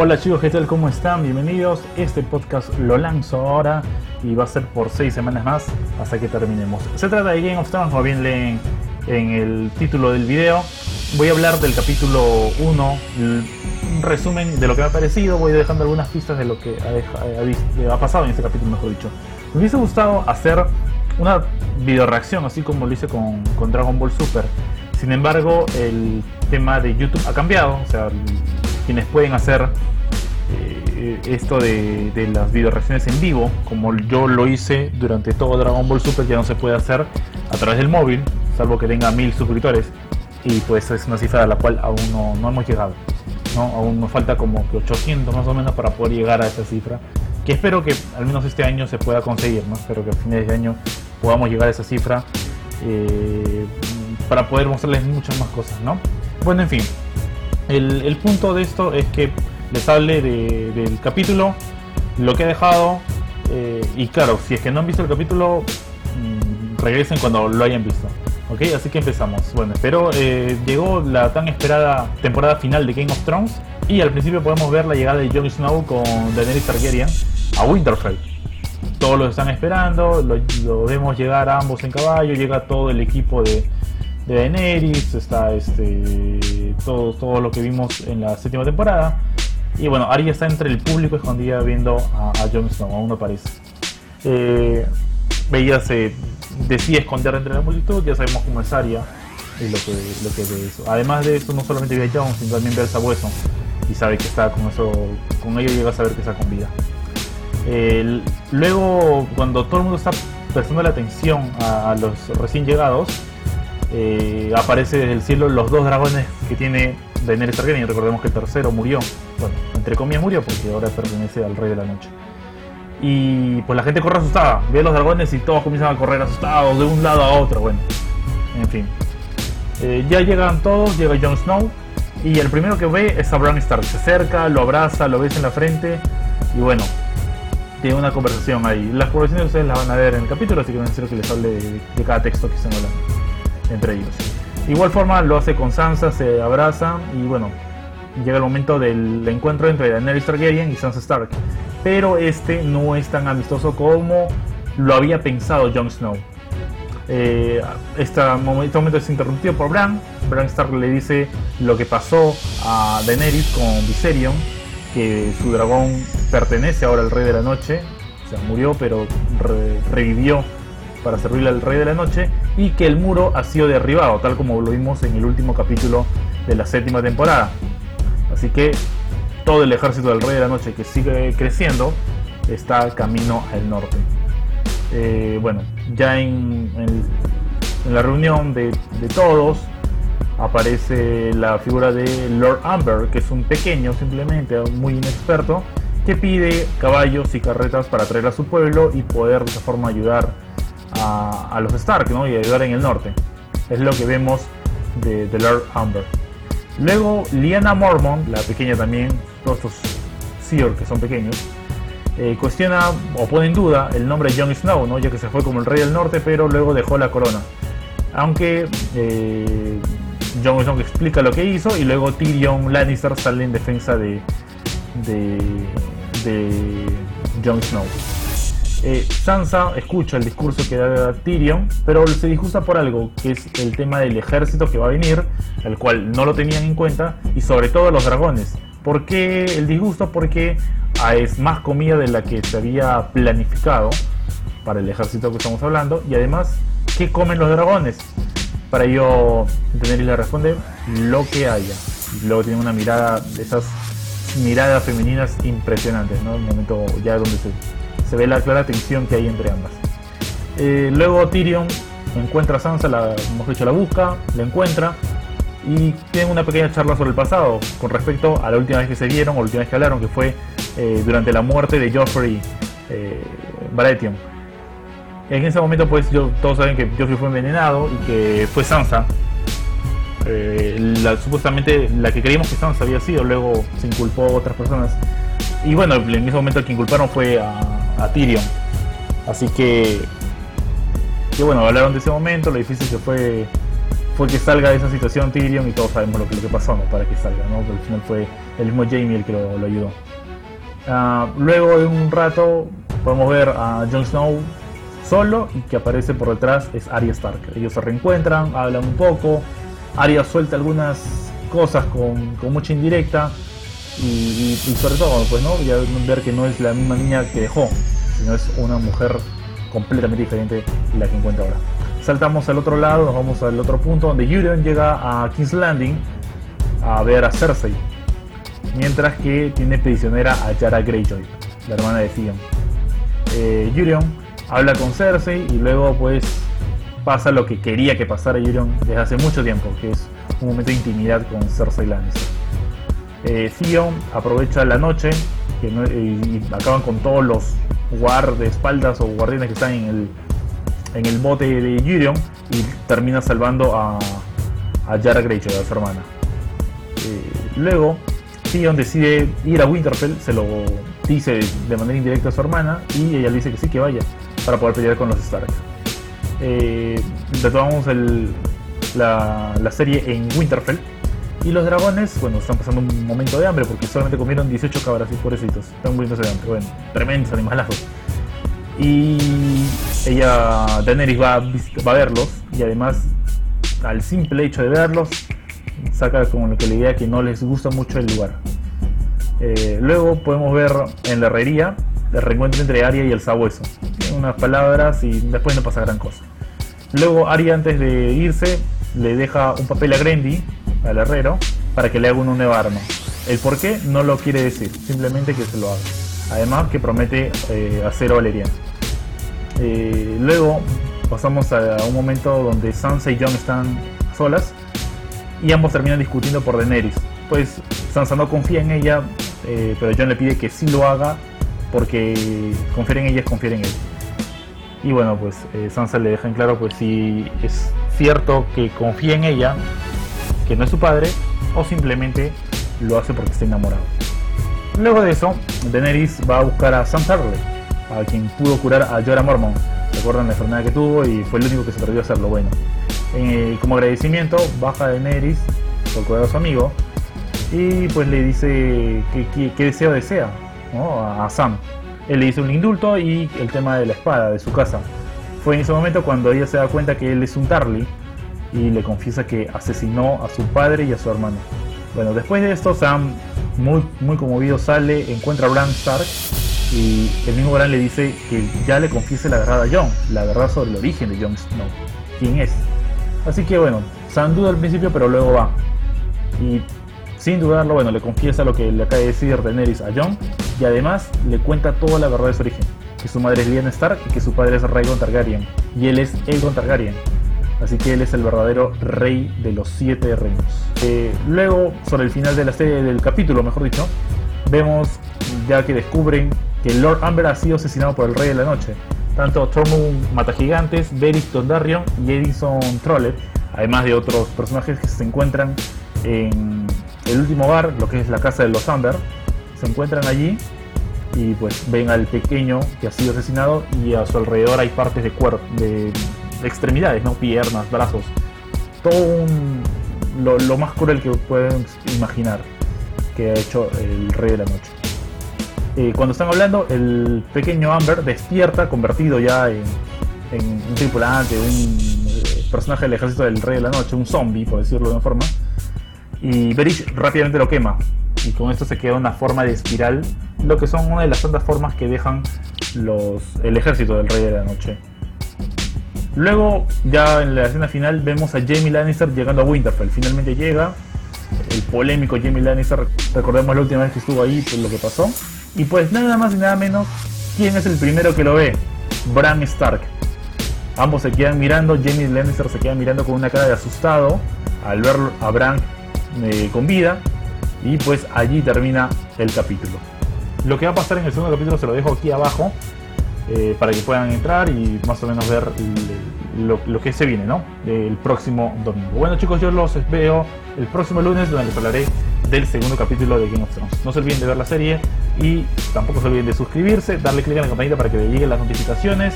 Hola chicos, ¿qué tal? ¿Cómo están? Bienvenidos. Este podcast lo lanzo ahora y va a ser por seis semanas más hasta que terminemos. Se trata de Game of Thrones, como bien leen en el título del video. Voy a hablar del capítulo 1, un resumen de lo que me ha parecido. Voy dejando algunas pistas de lo que ha, ha pasado en este capítulo, mejor dicho. Me hubiese gustado hacer una video reacción, así como lo hice con, con Dragon Ball Super. Sin embargo, el tema de YouTube ha cambiado. O sea, quienes pueden hacer eh, esto de, de las video reacciones en vivo, como yo lo hice durante todo Dragon Ball Super, ya no se puede hacer a través del móvil, salvo que tenga mil suscriptores. Y pues es una cifra a la cual aún no, no hemos llegado. ¿no? Aún nos falta como que 800 más o menos para poder llegar a esa cifra. Que espero que al menos este año se pueda conseguir. ¿no? Espero que a fines de año podamos llegar a esa cifra eh, para poder mostrarles muchas más cosas, ¿no? Bueno, en fin, el, punto de esto es que les hable del capítulo, lo que he dejado, eh, y claro, si es que no han visto el capítulo, mm, regresen cuando lo hayan visto. Ok, así que empezamos. Bueno, espero eh, llegó la tan esperada temporada final de Game of Thrones y al principio podemos ver la llegada de Jon Snow con Daenerys Targaryen a Winterfell todos lo están esperando, lo, vemos llegar ambos en caballo, llega todo el equipo de, de Daenerys, está este todo, todo lo que vimos en la séptima temporada. Y bueno, Arya está entre el público escondida viendo a, a Jon Snow, aún no aparece. Eh, ella se decide esconder entre la multitud, ya sabemos cómo es Arya y lo que, lo que ve eso. Además de eso, no solamente ve a Jon, sino también ve al sabueso y sabe que está con eso, con ello llega a saber que está con vida luego, cuando todo el mundo está prestando la atención a, los recién llegados, eh, aparece desde el cielo los dos dragones que tiene Daenerys Targaryen. Recordemos que el tercero murió. Bueno, entre comillas murió porque ahora pertenece al Rey de la Noche. Y pues la gente corre asustada. Ve a los dragones y todos comienzan a correr asustados de un lado a otro. Bueno, en fin. Eh, ya llegan todos, llega Jon Snow. Y el primero que ve es a Bran Stark. Se acerca, lo abraza, lo besa en la frente. Y bueno, tiene una conversación ahí. Las conversaciones ustedes las van a ver en el capítulo, así que no necesito que les hable de, cada texto que están hablando entre ellos. De igual forma lo hace con Sansa, se abraza y bueno, llega el momento del encuentro entre Daenerys Targaryen y Sansa Stark. Pero este no es tan amistoso como lo había pensado Jon Snow. Eh, este, momento es interrumpido por Bran. Bran Stark le dice lo que pasó a Daenerys con Viserion que su dragón pertenece ahora al Rey de la Noche, o sea, murió pero revivió para servirle al Rey de la Noche y que el muro ha sido derribado, tal como lo vimos en el último capítulo de la séptima temporada. Así que todo el ejército del Rey de la Noche que sigue creciendo está camino al norte. Eh, bueno, ya en, la reunión de todos, aparece la figura de Lord Amber, que es un pequeño simplemente, muy inexperto, que pide caballos y carretas para traer a su pueblo y poder de esa forma ayudar a, los Stark ¿no? y ayudar en el norte. Es lo que vemos de, Lord Amber. Luego Liana Mormon, la pequeña también, todos estos Seer que son pequeños, eh, cuestiona o pone en duda el nombre de Jon Snow, ¿no? ya que se fue como el rey del norte, pero luego dejó la corona. Aunque eh, Jon Snow explica lo que hizo y luego Tyrion Lannister sale en defensa de, de, de Jon Snow. Eh, Sansa escucha el discurso que da Tyrion, pero se disgusta por algo, que es el tema del ejército que va a venir, el cual no lo tenían en cuenta, y sobre todo los dragones. ¿Por qué el disgusto? Porque ah, es más comida de la que se había planificado para el ejército que estamos hablando, y además, ¿qué comen los dragones? Para ello, Daenerys le responde lo que haya. Luego tiene una mirada de esas miradas femeninas impresionantes, ¿no? El momento ya donde se, ve la clara tensión que hay entre ambas. Eh, luego Tyrion encuentra a Sansa, la, hemos dicho, la busca, la encuentra y tienen una pequeña charla sobre el pasado con respecto a la última vez que se vieron o la última vez que hablaron, que fue eh, durante la muerte de Joffrey eh, Baratheon en ese momento, pues todos saben que Joffrey fue envenenado y que fue Sansa. Eh, supuestamente la que creíamos que Sansa había sido, luego se inculpó a otras personas. Y bueno, en ese momento el que inculparon fue a, Tyrion. Así que, que bueno, hablaron de ese momento, lo difícil que fue fue que salga de esa situación Tyrion y todos sabemos lo que, pasó, ¿no? Para que salga, ¿no? Pero al final fue el mismo Jamie el que lo, ayudó. Ah, luego de un rato podemos ver a Jon Snow solo y que aparece por detrás es Arya Stark. Ellos se reencuentran, hablan un poco, Arya suelta algunas cosas con, con mucha indirecta y, sobre todo pues no ya ver que no es la misma niña que dejó, sino es una mujer completamente diferente la que encuentra ahora. Saltamos al otro lado, nos vamos al otro punto donde Euron llega a King's Landing a ver a Cersei, mientras que tiene prisionera a Yara Greyjoy, la hermana de Theon. Eh, habla con Cersei y luego pues pasa lo que quería que pasara Euron desde hace mucho tiempo, que es un momento de intimidad con Cersei Lannister. Eh, aprovecha la noche que y acaban con todos los guardaespaldas o guardianes que están en el, en el bote de Euron y termina salvando a, a Yara Greyjoy, a su hermana. Eh, luego, Theon decide ir a Winterfell, se lo dice de manera indirecta a su hermana y ella le dice que sí, que vaya para poder pelear con los Stark. Eh, retomamos la, serie en Winterfell. Y los dragones, bueno, están pasando un momento de hambre porque solamente comieron 18 cabras y pobrecitos. Están muriéndose de hambre. Bueno, tremendos animalazos. Y ella, Daenerys, va a, va a verlos. Y además, al simple hecho de verlos, saca como que la idea que no les gusta mucho el lugar. Eh, luego podemos ver en la herrería el reencuentro entre Arya y el sabueso. Unas palabras y después no pasa gran cosa. Luego Arya antes de irse le deja un papel a Grendy, al herrero, para que le haga un nuevo arma. El por qué no lo quiere decir, simplemente que se lo haga. Además que promete eh, acero. Eh, luego pasamos a un momento donde Sansa y Jon están solas y ambos terminan discutiendo por Daenerys. Pues Sansa no confía en ella, eh, pero Jon le pide que sí lo haga porque confiar en ella es confiar en él. Y bueno, pues eh, Sansa le deja en claro pues si es cierto que confía en ella, que no es su padre, o simplemente lo hace porque está enamorado. Luego de eso, Daenerys va a buscar a Sam Tarly, a quien pudo curar a Jorah Mormont. Recuerdan la enfermedad que tuvo y fue el único que se atrevió a hacerlo bueno. Como agradecimiento, baja Daenerys por cuidar a su amigo y pues le dice qué deseo desea a Sam. Él le hizo un indulto y el tema de la espada de su casa. Fue en ese momento cuando ella se da cuenta que él es un Tarly y le confiesa que asesinó a su padre y a su hermano. Bueno, después de esto, Sam, muy, muy conmovido, sale, encuentra a Bran Stark y el mismo Bran le dice que ya le confiese la verdad a Jon, la verdad sobre el origen de Jon Snow, quién es. Así que bueno, Sam duda al principio, pero luego va. Y sin dudarlo, bueno, le confiesa lo que le acaba de decir Daenerys a Jon y además le cuenta toda la verdad de su origen, que su madre es Lyanna Stark y que su padre es Rhaegon Targaryen y él es Aegon Targaryen. Así que él es el verdadero rey de los siete reinos. Eh, luego, sobre el final de la serie, del capítulo, mejor dicho, vemos ya que descubren que Lord Amber ha sido asesinado por el Rey de la Noche. Tanto Tormund Matagigantes, Beric Dondarrion y Edison Trollet, además de otros personajes que se encuentran en el último bar, lo que es la casa de los Amber, se encuentran allí y pues ven al pequeño que ha sido asesinado y a su alrededor hay partes de cuerpo, de, extremidades, ¿no? piernas, brazos, todo lo, más cruel que pueden imaginar que ha hecho el rey de la noche. Eh, cuando están hablando, el pequeño Amber despierta convertido ya en, un tripulante, un eh, personaje del ejército del rey de la noche, un zombie, por decirlo de una forma, y Berish rápidamente lo quema y con esto se queda una forma de espiral, lo que son una de las tantas formas que dejan los, el ejército del Rey de la Noche. Luego, ya en la escena final, vemos a Jamie Lannister llegando a Winterfell. Finalmente llega el polémico Jamie Lannister. Recordemos la última vez que estuvo ahí, pues lo que pasó. Y pues nada más y nada menos, ¿quién es el primero que lo ve? Bran Stark. Ambos se quedan mirando, Jamie Lannister se queda mirando con una cara de asustado al ver a Bran eh, con vida y pues allí termina el capítulo. Lo que va a pasar en el segundo capítulo se lo dejo aquí abajo eh, para que puedan entrar y más o menos ver lo, que se viene, ¿no? El próximo domingo. Bueno chicos, yo los veo el próximo lunes donde les hablaré del segundo capítulo de Game of Thrones. No se olviden de ver la serie y tampoco se olviden de suscribirse, darle clic en la campanita para que le lleguen las notificaciones,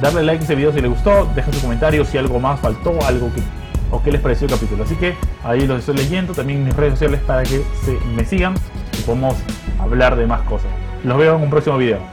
darle like a este video si les gustó, dejen su comentario si algo más faltó, algo que o qué les pareció el capítulo. Así que ahí los estoy leyendo, también en mis redes sociales para que se me sigan y podamos hablar de más cosas. Los veo en un próximo video.